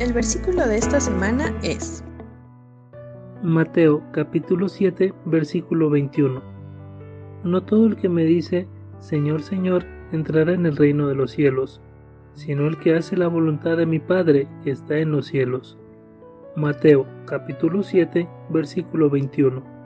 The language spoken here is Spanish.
El versículo de esta semana es Mateo capítulo 7 versículo 21. No todo el que me dice, Señor, Señor, entrará en el reino de los cielos, sino el que hace la voluntad de mi Padre que está en los cielos. Mateo capítulo 7 versículo 21.